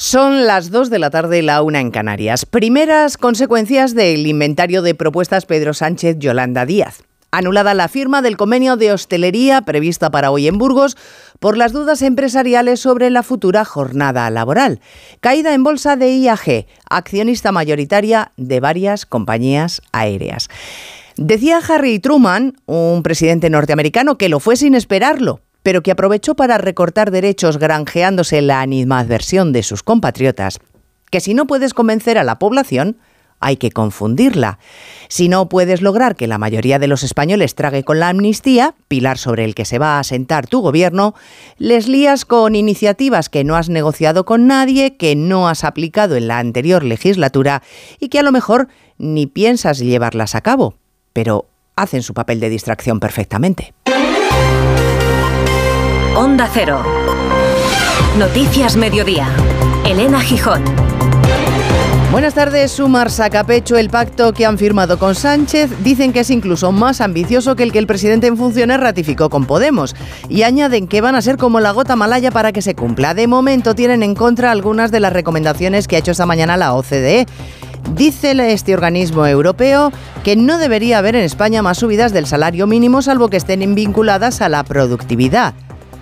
Son las 2 de la tarde, la una en Canarias. Primeras consecuencias del inventario de propuestas Pedro Sánchez Yolanda Díaz. Anulada la firma del convenio de hostelería prevista para hoy en Burgos por las dudas empresariales sobre la futura jornada laboral. Caída en bolsa de IAG, accionista mayoritaria de varias compañías aéreas. Decía Harry Truman, un presidente norteamericano, que lo fue sin esperarlo, pero que aprovechó para recortar derechos granjeándose la animadversión de sus compatriotas, que si no puedes convencer a la población, hay que confundirla. Si no puedes lograr que la mayoría de los españoles trague con la amnistía, pilar sobre el que se va a asentar tu gobierno, les lías con iniciativas que no has negociado con nadie, que no has aplicado en la anterior legislatura y que a lo mejor ni piensas llevarlas a cabo, pero hacen su papel de distracción perfectamente. Noticias Mediodía. Elena Gijón. Buenas tardes. Sumar saca pecho el pacto que han firmado con Sánchez. Dicen que es incluso más ambicioso que el que el presidente en funciones ratificó con Podemos. Y añaden que van a ser como la gota malaya para que se cumpla. De momento tienen en contra algunas de las recomendaciones que ha hecho esta mañana la OCDE. Dice este organismo europeo que no debería haber en España más subidas del salario mínimo salvo que estén vinculadas a la productividad.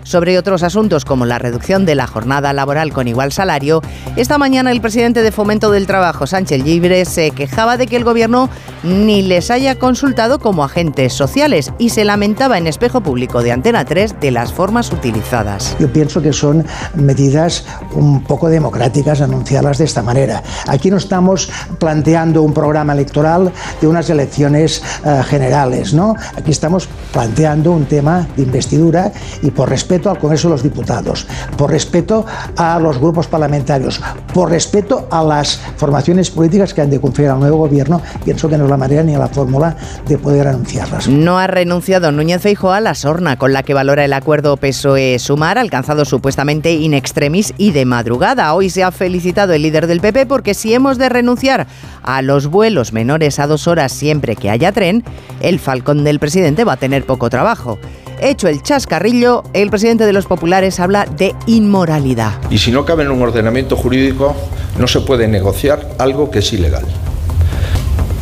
Sobre otros asuntos como la reducción de la jornada laboral con igual salario, esta mañana el presidente de Fomento del Trabajo, Sánchez Libre, se quejaba de que el gobierno ni les haya consultado como agentes sociales y se lamentaba en espejo público de Antena 3 de las formas utilizadas. Yo pienso que son medidas un poco democráticas anunciarlas de esta manera. Aquí no estamos planteando un programa electoral de unas elecciones uh, generales, ¿no? Aquí estamos planteando un tema de investidura y por respeto al Congreso de los Diputados, por respeto a los grupos parlamentarios, por respeto a las formaciones políticas que han de confiar al nuevo gobierno, pienso que no es la manera ni la fórmula de poder anunciarlas. No ha renunciado Núñez Feijóo a la sorna con la que valora el acuerdo PSOE-Sumar, alcanzado supuestamente in extremis y de madrugada. Hoy se ha felicitado el líder del PP porque si hemos de renunciar a los vuelos menores a dos horas siempre que haya tren, el falcón del presidente va a tener poco trabajo. Hecho el chascarrillo, el presidente de los populares habla de inmoralidad. Y si no cabe en un ordenamiento jurídico, no se puede negociar algo que es ilegal.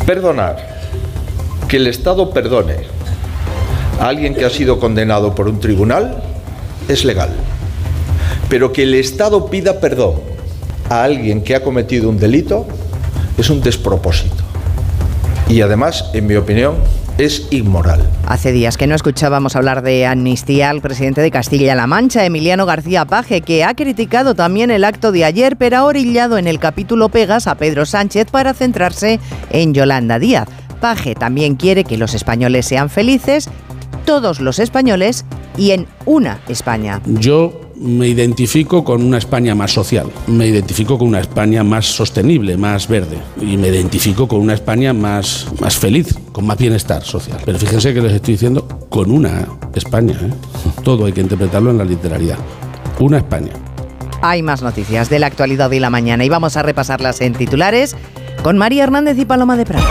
Perdonar, que el Estado perdone a alguien que ha sido condenado por un tribunal, es legal. Pero que el Estado pida perdón a alguien que ha cometido un delito es un despropósito. Y además, en mi opinión, es inmoral. Hace días que no escuchábamos hablar de amnistía al presidente de Castilla-La Mancha, Emiliano García Paje, que ha criticado también el acto de ayer, pero ha orillado en el capítulo Pegas a Pedro Sánchez para centrarse en Yolanda Díaz. Paje también quiere que los españoles sean felices, todos los españoles y en una España. Yo me identifico con una España más social, me identifico con una España más sostenible, más verde y me identifico con una España más, más feliz, con más bienestar social. Pero fíjense que les estoy diciendo con una España, ¿eh? todo hay que interpretarlo en la literalidad, una España. Hay más noticias de la actualidad de la mañana y vamos a repasarlas en titulares con María Hernández y Paloma de Prado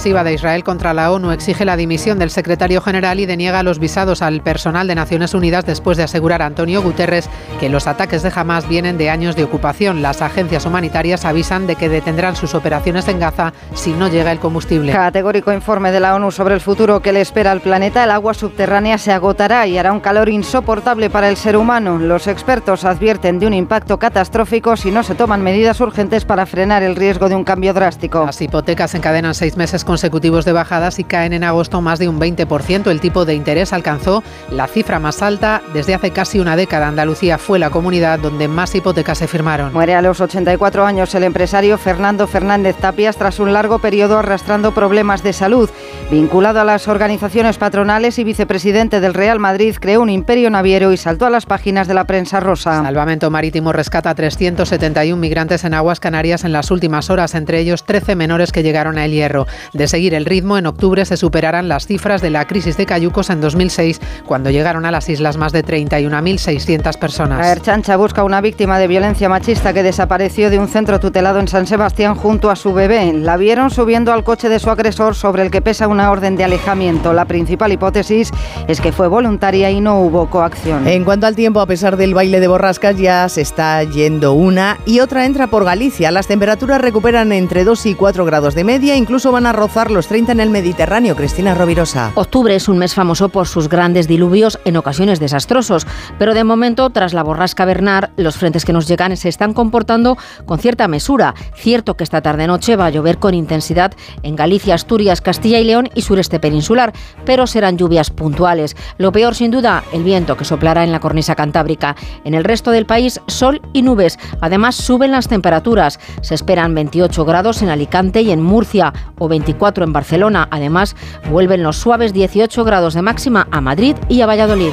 ofensiva de Israel contra la ONU exige la dimisión del secretario general y deniega los visados al personal de Naciones Unidas después de asegurar a Antonio Guterres que los ataques de Hamas vienen de años de ocupación. Las agencias humanitarias avisan de que detendrán sus operaciones en Gaza si no llega el combustible. Categórico informe de la ONU sobre el futuro que le espera al planeta. El agua subterránea se agotará y hará un calor insoportable para el ser humano. Los expertos advierten de un impacto catastrófico si no se toman medidas urgentes para frenar el riesgo de un cambio drástico. Las hipotecas encadenan seis meses consecutivos de bajadas y caen en agosto más de un 20%. El tipo de interés alcanzó la cifra más alta desde hace casi una década. Andalucía fue la comunidad donde más hipotecas se firmaron. Muere a los 84 años el empresario Fernando Fernández Tapias tras un largo periodo arrastrando problemas de salud. Vinculado a las organizaciones patronales y vicepresidente del Real Madrid, creó un imperio naviero y saltó a las páginas de la prensa rosa. Salvamento Marítimo rescata a 371 migrantes en aguas canarias en las últimas horas, entre ellos 13 menores que llegaron a El Hierro. De seguir el ritmo, en octubre se superarán las cifras de la crisis de Cayucos en 2006, cuando llegaron a las islas más de 31.600 personas. La Erchancha busca una víctima de violencia machista que desapareció de un centro tutelado en San Sebastián junto a su bebé. La vieron subiendo al coche de su agresor sobre el que pesa una orden de alejamiento. La principal hipótesis es que fue voluntaria y no hubo coacción. En cuanto al tiempo, a pesar del baile de borrascas, ya se está yendo una y otra entra por Galicia. Las temperaturas recuperan entre 2 y 4 grados de media, incluso van a rozar los 30 en el Mediterráneo. Cristina Rovirosa. Octubre es un mes famoso por sus grandes diluvios, en ocasiones desastrosos, pero de momento, tras la borrasca Bernard, los frentes que nos llegan se están comportando con cierta mesura. Cierto que esta tarde-noche va a llover con intensidad en Galicia, Asturias, Castilla y León y sureste peninsular, pero serán lluvias puntuales. Lo peor, sin duda, el viento que soplará en la cornisa cantábrica. En el resto del país, sol y nubes. Además, suben las temperaturas. Se esperan 28 grados en Alicante y en Murcia o 24 en Barcelona. Además, vuelven los suaves 18 grados de máxima a Madrid y a Valladolid.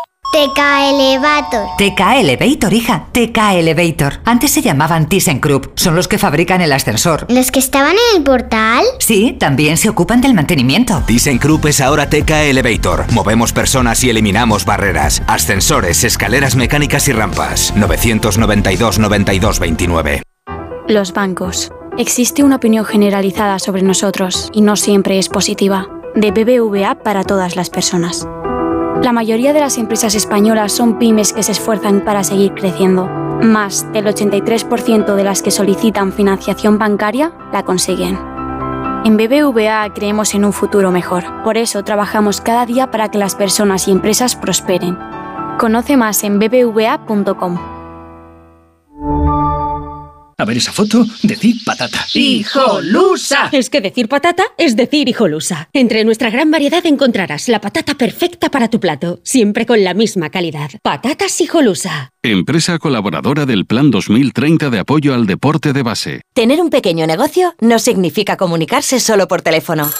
TK Elevator. TK Elevator, hija. TK Elevator. Antes se llamaban ThyssenKrupp. Son los que fabrican el ascensor. ¿Los que estaban en el portal? Sí, también se ocupan del mantenimiento. ThyssenKrupp es ahora TK Elevator. Movemos personas y eliminamos barreras. Ascensores, escaleras mecánicas y rampas. 992 92 29. Los bancos. Existe una opinión generalizada sobre nosotros y no siempre es positiva. De BBVA para todas las personas. La mayoría de las empresas españolas son pymes que se esfuerzan para seguir creciendo. Más del 83% de las que solicitan financiación bancaria la consiguen. En BBVA creemos en un futuro mejor. Por eso trabajamos cada día para que las personas y empresas prosperen. Conoce más en bbva.com. A ver esa foto, decir patata. ¡Hijolusa! Es que decir patata es decir hijolusa. Entre nuestra gran variedad encontrarás la patata perfecta para tu plato, siempre con la misma calidad. Patatas hijolusa. Empresa colaboradora del Plan 2030 de apoyo al deporte de base. Tener un pequeño negocio no significa comunicarse solo por teléfono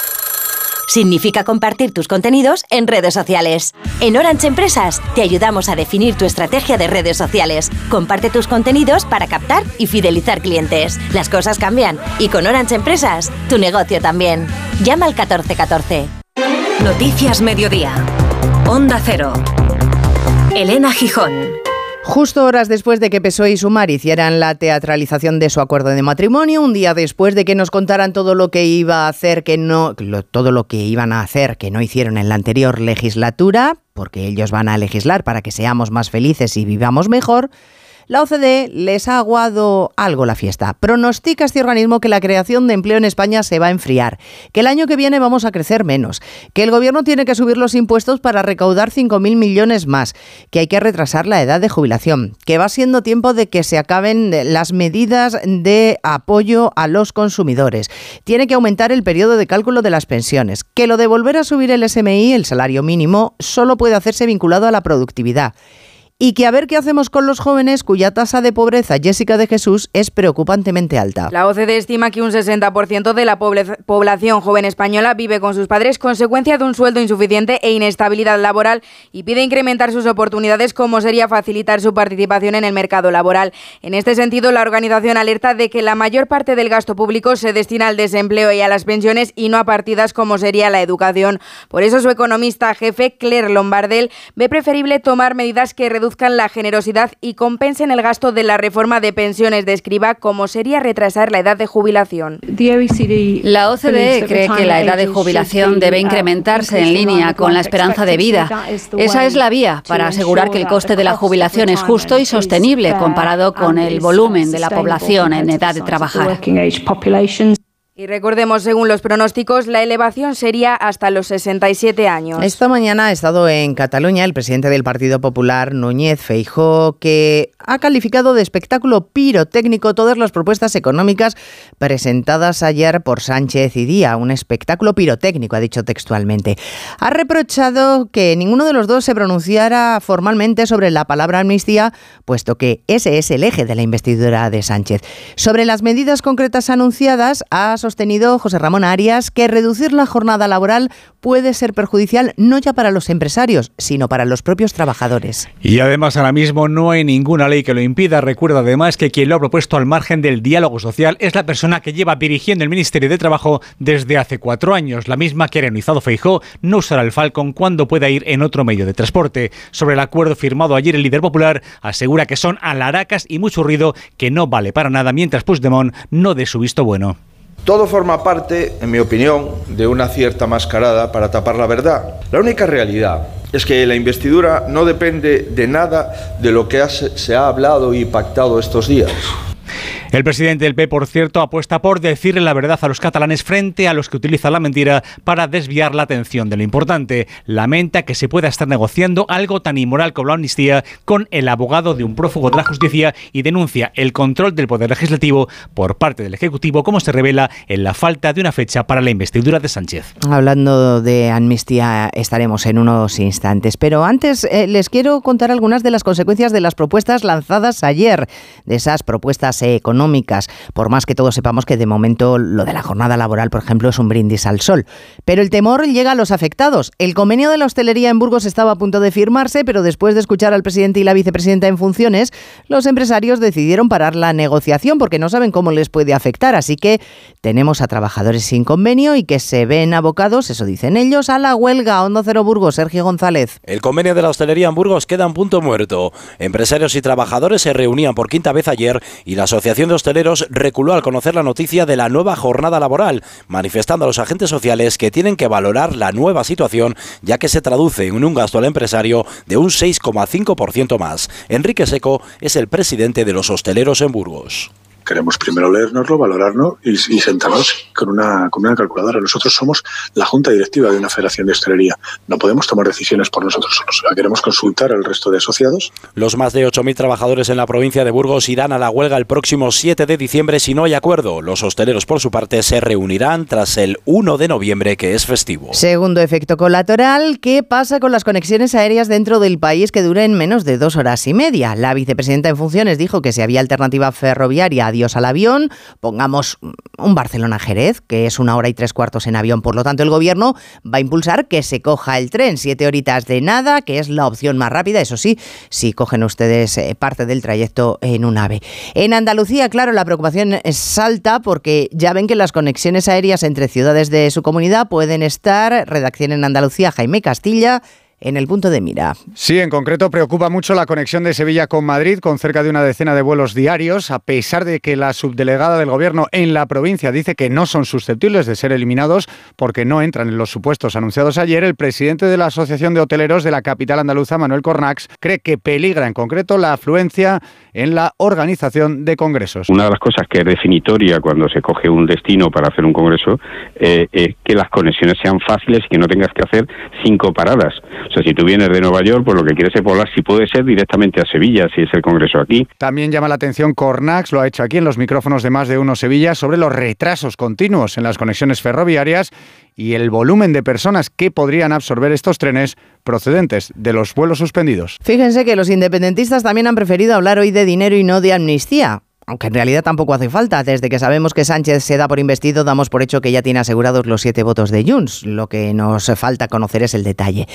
significa compartir tus contenidos en redes sociales. En Orange Empresas te ayudamos a definir tu estrategia de redes sociales. Comparte tus contenidos para captar y fidelizar clientes. Las cosas cambian y con Orange Empresas tu negocio también. Llama al 1414. Noticias Mediodía. Onda Cero. Elena Gijón. Justo horas después de que PSOE y Sumar hicieran la teatralización de su acuerdo de matrimonio, un día después de que nos contaran todo lo que iba a hacer que no, todo lo que iban a hacer que no hicieron en la anterior legislatura, porque ellos van a legislar para que seamos más felices y vivamos mejor, la OCDE les ha aguado algo la fiesta. Pronostica este organismo que la creación de empleo en España se va a enfriar, que el año que viene vamos a crecer menos, que el gobierno tiene que subir los impuestos para recaudar 5.000 millones más, que hay que retrasar la edad de jubilación, que va siendo tiempo de que se acaben las medidas de apoyo a los consumidores, tiene que aumentar el periodo de cálculo de las pensiones, que lo de volver a subir el SMI, el salario mínimo, solo puede hacerse vinculado a la productividad y que a ver qué hacemos con los jóvenes cuya tasa de pobreza, Jessica de Jesús, es preocupantemente alta. La OCDE estima que un 60% de la población joven española vive con sus padres consecuencia de un sueldo insuficiente e inestabilidad laboral y pide incrementar sus oportunidades como sería facilitar su participación en el mercado laboral. En este sentido, la organización alerta de que la mayor parte del gasto público se destina al desempleo y a las pensiones y no a partidas como sería la educación. Por eso su economista jefe, Claire Lombardel, ve preferible tomar medidas que reduzcan la generosidad y compensen el gasto de la reforma de pensiones de escriba, como sería retrasar la edad de jubilación. La OCDE cree que la edad de jubilación debe incrementarse en línea con la esperanza de vida. Esa es la vía para asegurar que el coste de la jubilación es justo y sostenible comparado con el volumen de la población en edad de trabajar. Y recordemos, según los pronósticos, la elevación sería hasta los 67 años. Esta mañana ha estado en Cataluña el presidente del Partido Popular, Núñez Feijó, que ha calificado de espectáculo pirotécnico todas las propuestas económicas presentadas ayer por Sánchez y Día. Un espectáculo pirotécnico, ha dicho textualmente. Ha reprochado que ninguno de los dos se pronunciara formalmente sobre la palabra amnistía, puesto que ese es el eje de la investidura de Sánchez. Sobre las medidas concretas anunciadas, ha sostenido José Ramón Arias que reducir la jornada laboral puede ser perjudicial no ya para los empresarios, sino para los propios trabajadores. Y además ahora mismo no hay ninguna que lo impida. Recuerda además que quien lo ha propuesto al margen del diálogo social es la persona que lleva dirigiendo el Ministerio de Trabajo desde hace cuatro años, la misma que ha realizado Feijó no usará el Falcon cuando pueda ir en otro medio de transporte. Sobre el acuerdo firmado ayer, el líder popular asegura que son alaracas y mucho ruido que no vale para nada mientras Puigdemont no dé su visto bueno. Todo forma parte, en mi opinión, de una cierta mascarada para tapar la verdad. La única realidad es que la investidura no depende de nada de lo que se ha hablado y pactado estos días. El presidente del P, por cierto, apuesta por decirle la verdad a los catalanes frente a los que utilizan la mentira para desviar la atención de lo importante. Lamenta que se pueda estar negociando algo tan inmoral como la amnistía con el abogado de un prófugo de la justicia y denuncia el control del poder legislativo por parte del Ejecutivo, como se revela en la falta de una fecha para la investidura de Sánchez. Hablando de amnistía, estaremos en unos instantes, pero antes eh, les quiero contar algunas de las consecuencias de las propuestas lanzadas ayer, de esas propuestas económicas por más que todos sepamos que de momento lo de la jornada laboral, por ejemplo, es un brindis al sol. Pero el temor llega a los afectados. El convenio de la hostelería en Burgos estaba a punto de firmarse, pero después de escuchar al presidente y la vicepresidenta en funciones, los empresarios decidieron parar la negociación porque no saben cómo les puede afectar. Así que tenemos a trabajadores sin convenio y que se ven abocados, eso dicen ellos, a la huelga. Hondo Cero Burgos, Sergio González. El convenio de la hostelería en Burgos queda en punto muerto. Empresarios y trabajadores se reunían por quinta vez ayer y la Asociación Hosteleros reculó al conocer la noticia de la nueva jornada laboral, manifestando a los agentes sociales que tienen que valorar la nueva situación, ya que se traduce en un gasto al empresario de un 6,5% más. Enrique Seco es el presidente de los hosteleros en Burgos queremos primero leérnoslo, valorarlo y, sentarnos con una, con una calculadora. Nosotros somos la junta directiva de una federación de hostelería. No podemos tomar decisiones por nosotros solos. Queremos consultar al resto de asociados. Los más de 8.000 trabajadores en la provincia de Burgos irán a la huelga el próximo 7 de diciembre si no hay acuerdo. Los hosteleros, por su parte, se reunirán tras el 1 de noviembre, que es festivo. Segundo efecto colateral, ¿qué pasa con las conexiones aéreas dentro del país que duren menos de dos horas y media? La vicepresidenta en funciones dijo que si había alternativa ferroviaria adiós al avión, pongamos un Barcelona-Jerez, que es una hora y tres cuartos en avión, por lo tanto el gobierno va a impulsar que se coja el tren, siete horitas de nada, que es la opción más rápida, eso sí, si cogen ustedes eh, parte del trayecto en un ave. En Andalucía, claro, la preocupación es alta porque ya ven que las conexiones aéreas entre ciudades de su comunidad pueden estar, redacción en Andalucía, Jaime Castilla, en el punto de mira. Sí, en concreto preocupa mucho la conexión de Sevilla con Madrid, con cerca de una decena de vuelos diarios, a pesar de que la subdelegada del Gobierno en la provincia dice que no son susceptibles de ser eliminados porque no entran en los supuestos anunciados ayer. El presidente de la Asociación de Hoteleros de la capital andaluza, Manuel Cornax, cree que peligra en concreto la afluencia en la organización de congresos. Una de las cosas que es definitoria cuando se coge un destino para hacer un congreso eh, es que las conexiones sean fáciles y que no tengas que hacer cinco paradas. O sea, si tú vienes de Nueva York, pues lo que quieres es volar, si puede ser, directamente a Sevilla, si es el Congreso aquí. También llama la atención Cornax, lo ha hecho aquí en los micrófonos de más de uno Sevilla, sobre los retrasos continuos en las conexiones ferroviarias y el volumen de personas que podrían absorber estos trenes procedentes de los vuelos suspendidos. Fíjense que los independentistas también han preferido hablar hoy de dinero y no de amnistía aunque en realidad tampoco hace falta. Desde que sabemos que Sánchez se da por investido, damos por hecho que ya tiene asegurados los siete votos de Junts. Lo que nos falta conocer es el detalle.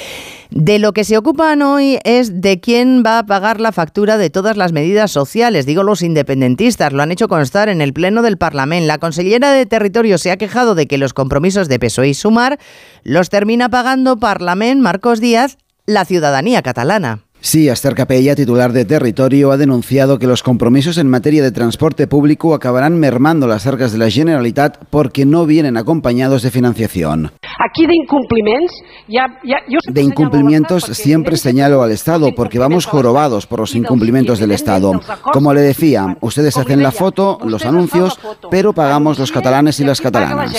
De lo que se ocupan hoy es de quién va a pagar la factura de todas las medidas sociales. Digo, los independentistas lo han hecho constar en el Pleno del Parlamento. La consellera de Territorio se ha quejado de que los compromisos de PSOE y Sumar los termina pagando Parlament Marcos Díaz, la ciudadanía catalana. Sí, Esther Capella, titular de Territorio, ha denunciado que los compromisos en materia de transporte público acabarán mermando las arcas de la Generalitat porque no vienen acompañados de financiación. Aquí de incumpliments, ya, ya, yo De incumplimientos siempre señalo al Estado porque vamos jorobados por los incumplimientos del Estado. Como le decía, ustedes hacen la foto, los anuncios, pero pagamos los catalanes y las catalanas.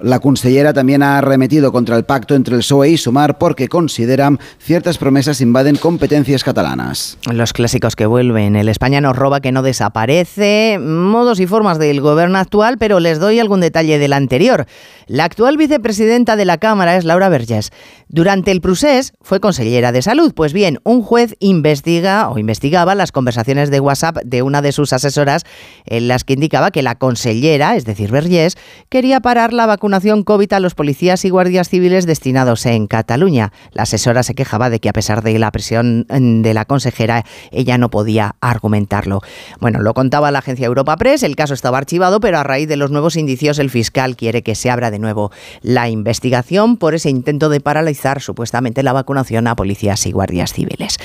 La consellera también ha arremetido contra el pacto entre el PSOE y Sumar porque ciertas promesas invaden competencias catalanas. Los clásicos que vuelven. El España nos roba que no desaparece. Modos y formas del gobierno actual, pero les doy algún detalle del anterior. La actual vicepresidenta de la Cámara es Laura Vergés. Durante el procés fue consellera de salud. Pues bien, un juez investiga o investigaba las conversaciones de WhatsApp de una de sus asesoras en las que indicaba que la consellera, es decir, Vergés, quería parar la vacunación COVID a los policías y guardias civiles destinados en Cataluña. La se quejaba de que a pesar de la presión mm, de la consejera, ella no podía argumentarlo. Bueno, lo contaba la agencia Europa Press, el caso estaba archivado, pero a raíz de los nuevos indicios el fiscal quiere que se abra de nuevo la investigación por ese intento de paralizar supuestamente la vacunación a policías y guardias civiles.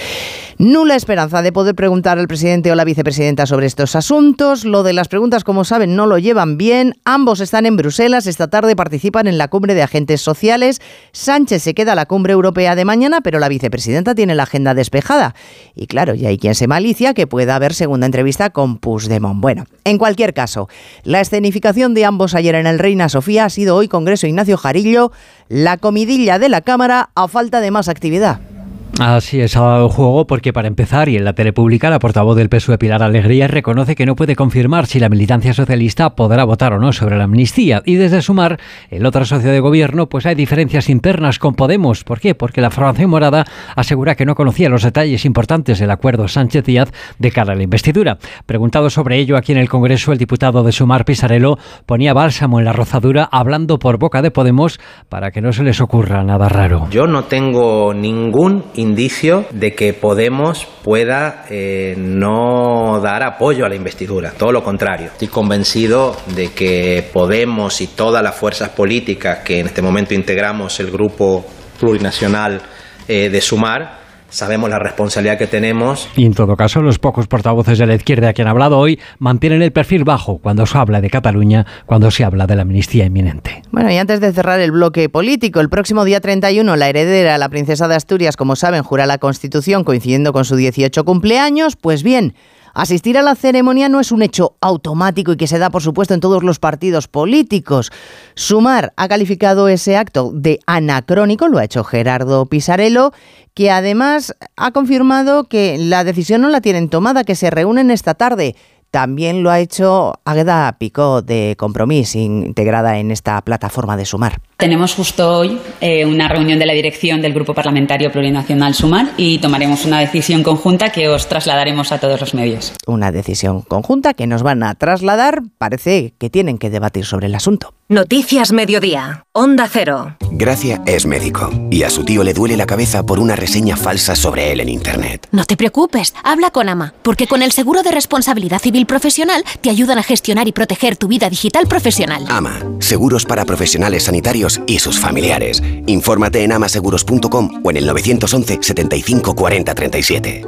Nula esperanza de poder preguntar al presidente o la vicepresidenta sobre estos asuntos. Lo de las preguntas, como saben, no lo llevan bien. Ambos están en Bruselas. Esta tarde participan en la cumbre de agentes sociales. Sánchez se queda a la cumbre europea de mañana, pero la vicepresidenta tiene la agenda despejada. Y claro, ya hay quien se malicia que pueda haber segunda entrevista con Puigdemont. Bueno, en cualquier caso, la escenificación de ambos ayer en el Reina Sofía ha sido hoy Congreso Ignacio Jarillo, la comidilla de la Cámara a falta de más actividad. Así es, ha dado juego porque para empezar, y en la tele pública, la portavoz del PSOE Pilar Alegría reconoce que no puede confirmar si la militancia socialista podrá votar o no sobre la amnistía. Y desde Sumar, el otro socio de gobierno, pues hay diferencias internas con Podemos. ¿Por qué? Porque la formación morada asegura que no conocía los detalles importantes del acuerdo Sánchez-Díaz de cara a la investidura. Preguntado sobre ello aquí en el Congreso, el diputado de Sumar, Pisarello, ponía bálsamo en la rozadura hablando por boca de Podemos para que no se les ocurra nada raro. Yo no tengo ningún indicio de que Podemos pueda eh, no dar apoyo a la investidura, todo lo contrario. Estoy convencido de que Podemos y todas las fuerzas políticas que en este momento integramos el grupo plurinacional eh, de Sumar, sabemos la responsabilidad que tenemos. Y en todo caso, los pocos portavoces de la izquierda que han hablado hoy mantienen el perfil bajo cuando se habla de Cataluña, cuando se habla de la amnistía inminente. Bueno, y antes de cerrar el bloque político, el próximo día 31, la heredera, la princesa de Asturias, como saben, jura la Constitución coincidiendo con su 18 cumpleaños. Pues bien, Asistir a la ceremonia no es un hecho automático y que se da, por supuesto, en todos los partidos políticos. Sumar ha calificado ese acto de anacrónico, lo ha hecho Gerardo Pisarello, que además ha confirmado que la decisión no la tienen tomada, que se reúnen esta tarde. También lo ha hecho Agueda Picó de Compromís, integrada en esta plataforma de Sumar. Tenemos justo hoy eh, una reunión de la dirección del Grupo Parlamentario Plurinacional Sumar y tomaremos una decisión conjunta que os trasladaremos a todos los medios. Una decisión conjunta que nos van a trasladar. Parece que tienen que debatir sobre el asunto. Noticias Mediodía. Onda Cero. Gracia es médico y a su tío le duele la cabeza por una reseña falsa sobre él en Internet. No te preocupes, habla con AMA, porque con el seguro de responsabilidad civil profesional te ayudan a gestionar y proteger tu vida digital profesional. AMA, seguros para profesionales sanitarios y sus familiares. Infórmate en amaseguros.com o en el 911 75 40 37.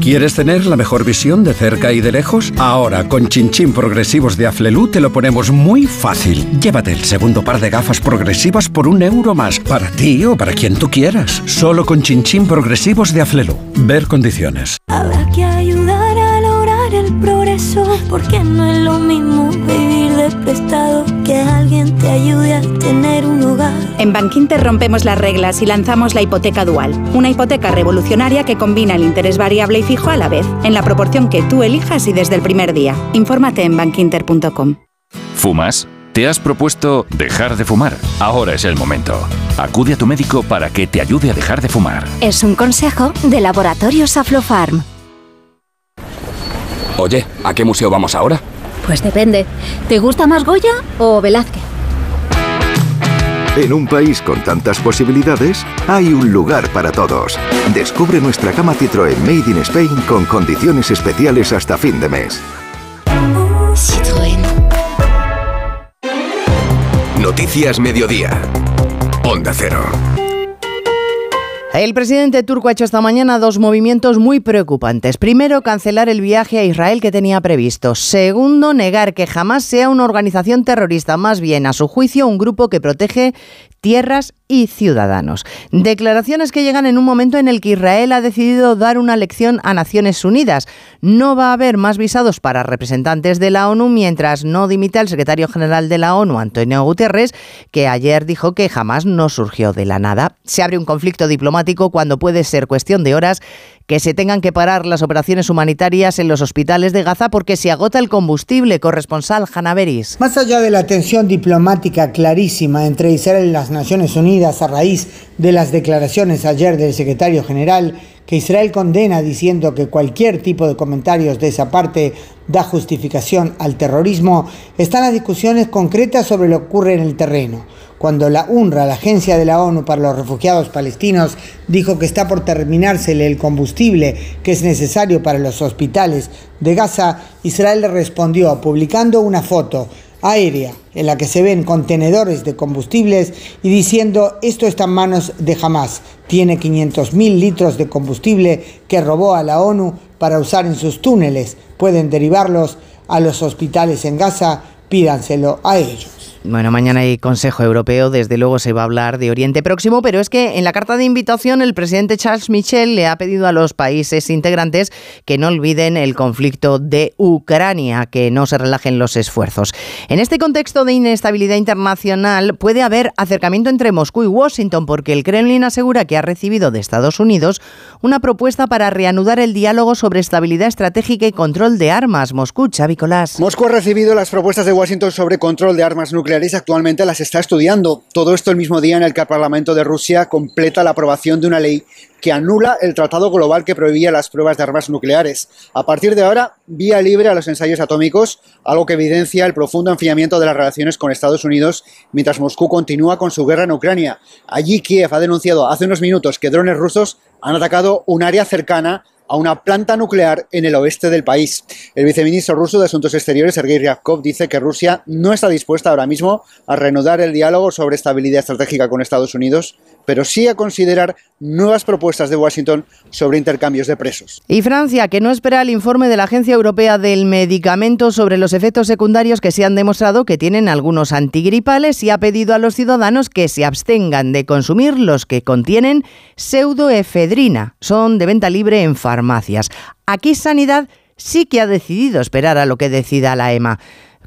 ¿Quieres tener la mejor visión de cerca y de lejos? Ahora, con Chinchín Progresivos de Aflelu te lo ponemos muy fácil. Llévate el segundo par de gafas progresivas por un euro más, para ti o para quien tú quieras. Solo con Chinchín Progresivos de Aflelu. Ver condiciones. Habrá que ayudar a lograr el progreso, porque no es lo mismo prestado que alguien te ayude a tener un hogar. En Bankinter rompemos las reglas y lanzamos la hipoteca dual, una hipoteca revolucionaria que combina el interés variable y fijo a la vez, en la proporción que tú elijas y desde el primer día. Infórmate en bankinter.com. ¿Fumas? ¿Te has propuesto dejar de fumar? Ahora es el momento. Acude a tu médico para que te ayude a dejar de fumar. Es un consejo de Laboratorios Aflofarm. Oye, ¿a qué museo vamos ahora? Pues depende. ¿Te gusta más Goya o Velázquez? En un país con tantas posibilidades, hay un lugar para todos. Descubre nuestra cama Citroën Made in Spain con condiciones especiales hasta fin de mes. Citroën. Noticias Mediodía. Onda Cero. El presidente turco ha hecho esta mañana dos movimientos muy preocupantes. Primero, cancelar el viaje a Israel que tenía previsto. Segundo, negar que jamás sea una organización terrorista, más bien, a su juicio, un grupo que protege tierras y ciudadanos. Declaraciones que llegan en un momento en el que Israel ha decidido dar una lección a Naciones Unidas. No va a haber más visados para representantes de la ONU mientras no dimita el secretario general de la ONU, Antonio Guterres, que ayer dijo que jamás no surgió de la nada. Se abre un conflicto diplomático cuando puede ser cuestión de horas que se tengan que parar las operaciones humanitarias en los hospitales de Gaza porque se agota el combustible. Corresponsal Hanaveris. Más allá de la tensión diplomática clarísima entre Israel y las Naciones Unidas a raíz de las declaraciones ayer del secretario general, que Israel condena diciendo que cualquier tipo de comentarios de esa parte da justificación al terrorismo, están las discusiones concretas sobre lo que ocurre en el terreno cuando la UNRWA, la Agencia de la ONU para los Refugiados Palestinos, dijo que está por terminársele el combustible que es necesario para los hospitales de Gaza, Israel respondió publicando una foto aérea en la que se ven contenedores de combustibles y diciendo esto está en manos de Hamas. Tiene 500.000 litros de combustible que robó a la ONU para usar en sus túneles. Pueden derivarlos a los hospitales en Gaza, pídanselo a ellos. Bueno, mañana hay Consejo Europeo, desde luego se va a hablar de Oriente Próximo, pero es que en la carta de invitación el presidente Charles Michel le ha pedido a los países integrantes que no olviden el conflicto de Ucrania, que no se relajen los esfuerzos. En este contexto de inestabilidad internacional puede haber acercamiento entre Moscú y Washington, porque el Kremlin asegura que ha recibido de Estados Unidos una propuesta para reanudar el diálogo sobre estabilidad estratégica y control de armas. Moscú, Xavi Colás. Moscú ha recibido las propuestas de Washington sobre control de armas nucleares actualmente las está estudiando. Todo esto el mismo día en el que el Parlamento de Rusia completa la aprobación de una ley que anula el tratado global que prohibía las pruebas de armas nucleares. A partir de ahora, vía libre a los ensayos atómicos, algo que evidencia el profundo enfriamiento de las relaciones con Estados Unidos mientras Moscú continúa con su guerra en Ucrania. Allí Kiev ha denunciado hace unos minutos que drones rusos han atacado un área cercana a una planta nuclear en el oeste del país. El viceministro ruso de Asuntos Exteriores, Sergei Ryabkov, dice que Rusia no está dispuesta ahora mismo a reanudar el diálogo sobre estabilidad estratégica con Estados Unidos, pero sí a considerar nuevas propuestas de Washington sobre intercambios de presos. Y Francia, que no espera el informe de la Agencia Europea del Medicamento sobre los efectos secundarios que se han demostrado que tienen algunos antigripales y ha pedido a los ciudadanos que se abstengan de consumir los que contienen pseudoefedrina. Son de venta libre en farmacias. Aquí Sanidad sí que ha decidido esperar a lo que decida la EMA.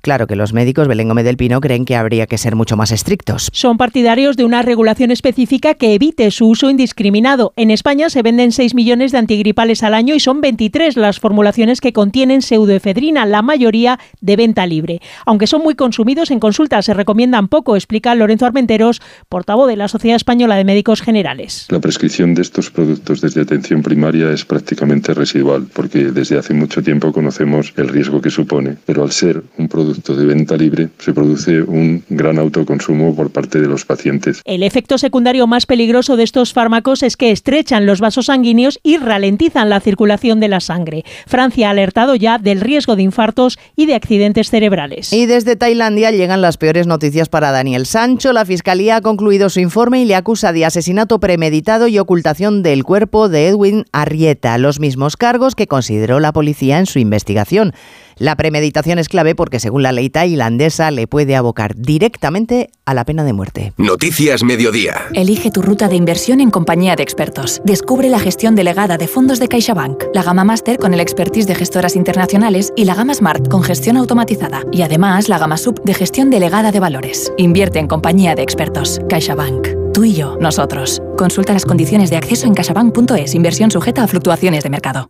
Claro que los médicos Belén Gómez del Pino creen que habría que ser mucho más estrictos. Son partidarios de una regulación específica que evite su uso indiscriminado. En España se venden 6 millones de antigripales al año y son 23 las formulaciones que contienen pseudoefedrina, la mayoría de venta libre. Aunque son muy consumidos en consulta, se recomiendan poco, explica Lorenzo Armenteros, portavoz de la Sociedad Española de Médicos Generales. La prescripción de estos productos desde atención primaria es prácticamente residual, porque desde hace mucho tiempo conocemos el riesgo que supone, pero al ser un producto de venta libre, se produce un gran autoconsumo por parte de los pacientes. El efecto secundario más peligroso de estos fármacos es que estrechan los vasos sanguíneos y ralentizan la circulación de la sangre. Francia ha alertado ya del riesgo de infartos y de accidentes cerebrales. Y desde Tailandia llegan las peores noticias para Daniel Sancho. La Fiscalía ha concluido su informe y le acusa de asesinato premeditado y ocultación del cuerpo de Edwin Arrieta, los mismos cargos que consideró la policía en su investigación. La premeditación es clave porque según la ley tailandesa le puede abocar directamente a la pena de muerte. Noticias Mediodía. Elige tu ruta de inversión en compañía de expertos. Descubre la gestión delegada de fondos de CaixaBank, la gama Master con el expertise de gestoras internacionales y la gama Smart con gestión automatizada. Y además la gama Sub de gestión delegada de valores. Invierte en compañía de expertos. CaixaBank. Tú y yo, nosotros. Consulta las condiciones de acceso en caixabank.es. Inversión sujeta a fluctuaciones de mercado.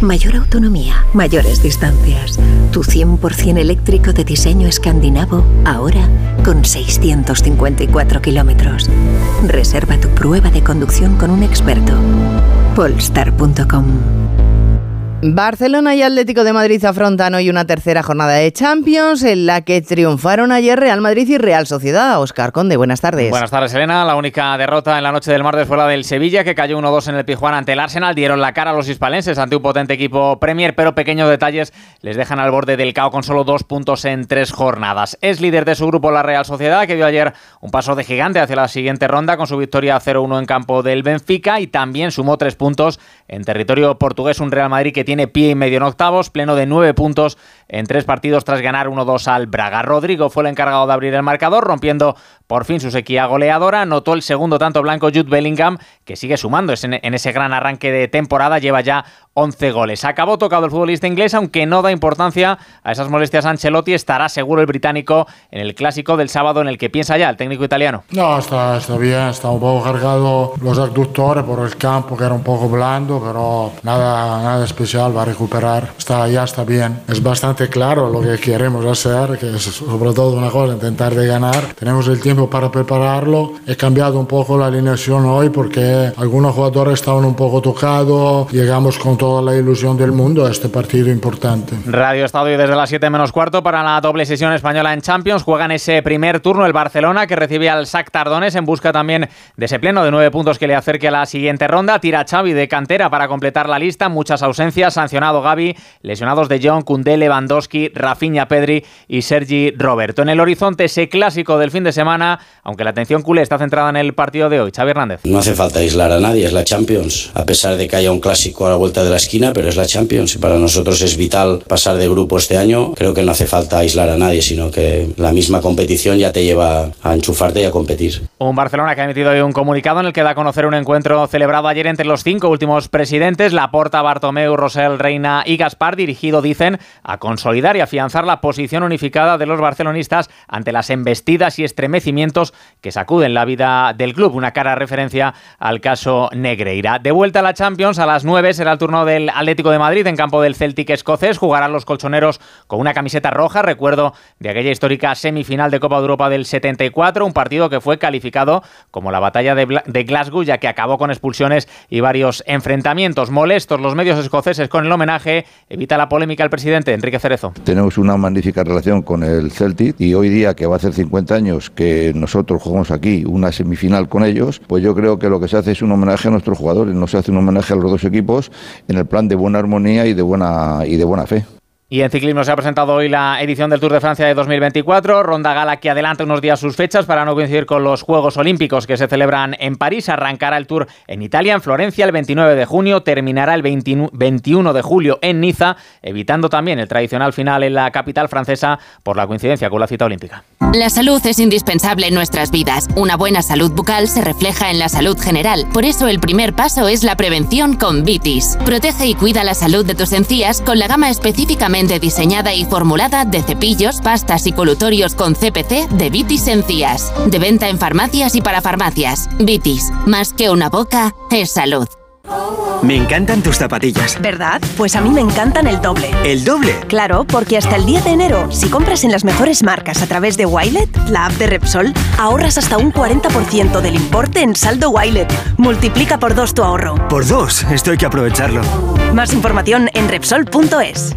Mayor autonomía, mayores distancias. Tu 100% eléctrico de diseño escandinavo, ahora con 654 kilómetros. Reserva tu prueba de conducción con un experto. Polestar.com Barcelona y Atlético de Madrid afrontan hoy una tercera jornada de Champions en la que triunfaron ayer Real Madrid y Real Sociedad. Oscar Conde, buenas tardes. Buenas tardes, Elena. La única derrota en la noche del martes fue la del Sevilla, que cayó 1-2 en el Pijuán ante el Arsenal. Dieron la cara a los hispalenses ante un potente equipo Premier, pero pequeños detalles les dejan al borde del cao con solo dos puntos en tres jornadas. Es líder de su grupo la Real Sociedad, que dio ayer un paso de gigante hacia la siguiente ronda con su victoria 0-1 en campo del Benfica y también sumó tres puntos en territorio portugués. Un Real Madrid que tiene pie y medio en octavos, pleno de nueve puntos en tres partidos tras ganar 1-2 al Braga. Rodrigo fue el encargado de abrir el marcador, rompiendo por fin su sequía goleadora. Anotó el segundo tanto blanco Jude Bellingham, que sigue sumando en ese gran arranque de temporada, lleva ya 11 goles. Acabó tocado el futbolista inglés, aunque no da importancia a esas molestias Ancelotti. Estará seguro el británico en el clásico del sábado en el que piensa ya el técnico italiano. No, está, está bien, está un poco cargado los abductores por el campo, que era un poco blando, pero nada, nada especial, va a recuperar. Está, ya está bien. Es bastante claro lo que queremos hacer, que es sobre todo una cosa, intentar de ganar. Tenemos el tiempo para prepararlo. He cambiado un poco la alineación hoy porque algunos jugadores estaban un poco tocados. Llegamos con toda la ilusión del mundo a este partido importante. Radio Estadio desde las 7 menos cuarto para la doble sesión española en Champions. Juegan ese primer turno el Barcelona que recibe al SAC Tardones en busca también de ese pleno de nueve puntos que le acerque a la siguiente ronda. Tira Xavi de cantera para completar la lista. Muchas ausencias. Sancionado Gaby. Lesionados de John, Kunde, Lewandowski, Rafinha Pedri y Sergi Roberto. En el horizonte ese clásico del fin de semana, aunque la atención culé está centrada en el partido de hoy. Xavi Hernández. No hace falta aislar a nadie, es la Champions. A pesar de que haya un clásico a la vuelta de la esquina, pero es la Champions. Para nosotros es vital pasar de grupo este año. Creo que no hace falta aislar a nadie, sino que la misma competición ya te lleva a enchufarte y a competir. Un Barcelona que ha emitido hoy un comunicado en el que da a conocer un encuentro celebrado ayer entre los cinco últimos presidentes, Laporta, Bartomeu, Rosell, Reina y Gaspar, dirigido, dicen, a consolidar y afianzar la posición unificada de los barcelonistas ante las embestidas y estremecimientos que sacuden la vida del club. Una cara referencia al caso Negreira. De vuelta a la Champions, a las 9 será el turno del Atlético de Madrid en campo del Celtic escocés. Jugarán los colchoneros con una camiseta roja, recuerdo de aquella histórica semifinal de Copa de Europa del 74, un partido que fue calificado como la batalla de, Glasgow, ya que acabó con expulsiones y varios enfrentamientos. Molestos los medios escoceses con el homenaje, evita la polémica el presidente Enrique Cerezo. Tenemos una magnífica relación con el Celtic y hoy día, que va a hacer 50 años que nosotros jugamos aquí una semifinal con ellos, pues yo creo que lo que se hace es un homenaje a nuestros jugadores, no se hace un homenaje a los dos equipos en el plan de buena armonía y de buena, y de buena fe. Y en ciclismo se ha presentado hoy la edición del Tour de Francia de 2024, ronda gala que adelanta unos días sus fechas para no coincidir con los Juegos Olímpicos que se celebran en París. Arrancará el Tour en Italia, en Florencia, el 29 de junio, terminará el 21 de julio en Niza, evitando también el tradicional final en la capital francesa por la coincidencia con la cita olímpica. La salud es indispensable en nuestras vidas. Una buena salud bucal se refleja en la salud general. Por eso el primer paso es la prevención con Vitis. Protege y cuida la salud de tus encías con la gama específicamente diseñada y formulada de cepillos, pastas y colutorios con CPC de Vitis Encías. De venta en farmacias y para farmacias. Vitis, más que una boca, es salud. Me encantan tus zapatillas. ¿Verdad? Pues a mí me encantan el doble. ¿El doble? Claro, porque hasta el 10 de enero, si compras en las mejores marcas a través de Wilet, la app de Repsol, ahorras hasta un 40% del importe en saldo Wilet. Multiplica por dos tu ahorro. Por dos, esto hay que aprovecharlo. Más información en Repsol.es.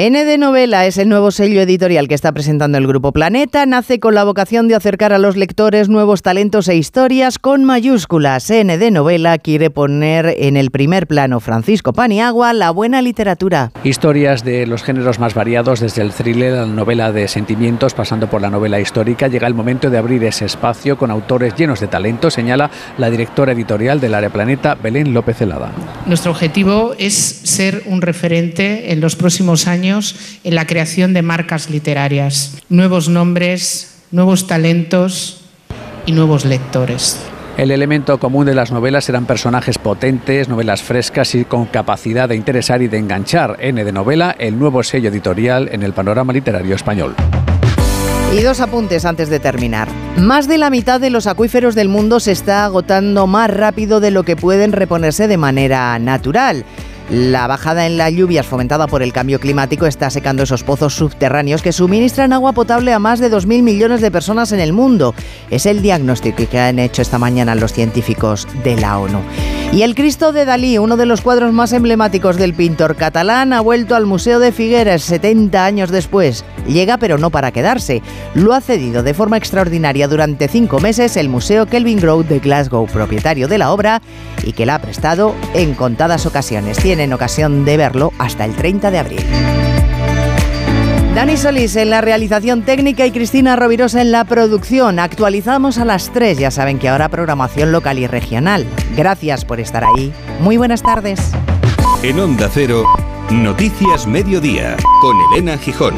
N de Novela es el nuevo sello editorial que está presentando el Grupo Planeta. Nace con la vocación de acercar a los lectores nuevos talentos e historias con mayúsculas. N de Novela quiere poner en el primer plano Francisco Paniagua la buena literatura. Historias de los géneros más variados, desde el thriller a la novela de sentimientos, pasando por la novela histórica. Llega el momento de abrir ese espacio con autores llenos de talento, señala la directora editorial del Área Planeta, Belén López Celada. Nuestro objetivo es ser un referente en los próximos años en la creación de marcas literarias, nuevos nombres, nuevos talentos y nuevos lectores. El elemento común de las novelas eran personajes potentes, novelas frescas y con capacidad de interesar y de enganchar. N de novela, el nuevo sello editorial en el panorama literario español. Y dos apuntes antes de terminar. Más de la mitad de los acuíferos del mundo se está agotando más rápido de lo que pueden reponerse de manera natural. La bajada en las lluvias fomentada por el cambio climático está secando esos pozos subterráneos que suministran agua potable a más de 2.000 millones de personas en el mundo. Es el diagnóstico que han hecho esta mañana los científicos de la ONU. Y el Cristo de Dalí, uno de los cuadros más emblemáticos del pintor catalán, ha vuelto al Museo de Figueres 70 años después. Llega pero no para quedarse. Lo ha cedido de forma extraordinaria durante cinco meses el Museo Kelvin Grove de Glasgow, propietario de la obra, y que la ha prestado en contadas ocasiones en ocasión de verlo hasta el 30 de abril. Dani Solís en la realización técnica y Cristina Rovirosa en la producción. Actualizamos a las 3, ya saben que ahora programación local y regional. Gracias por estar ahí. Muy buenas tardes. En Onda Cero, Noticias Mediodía, con Elena Gijón.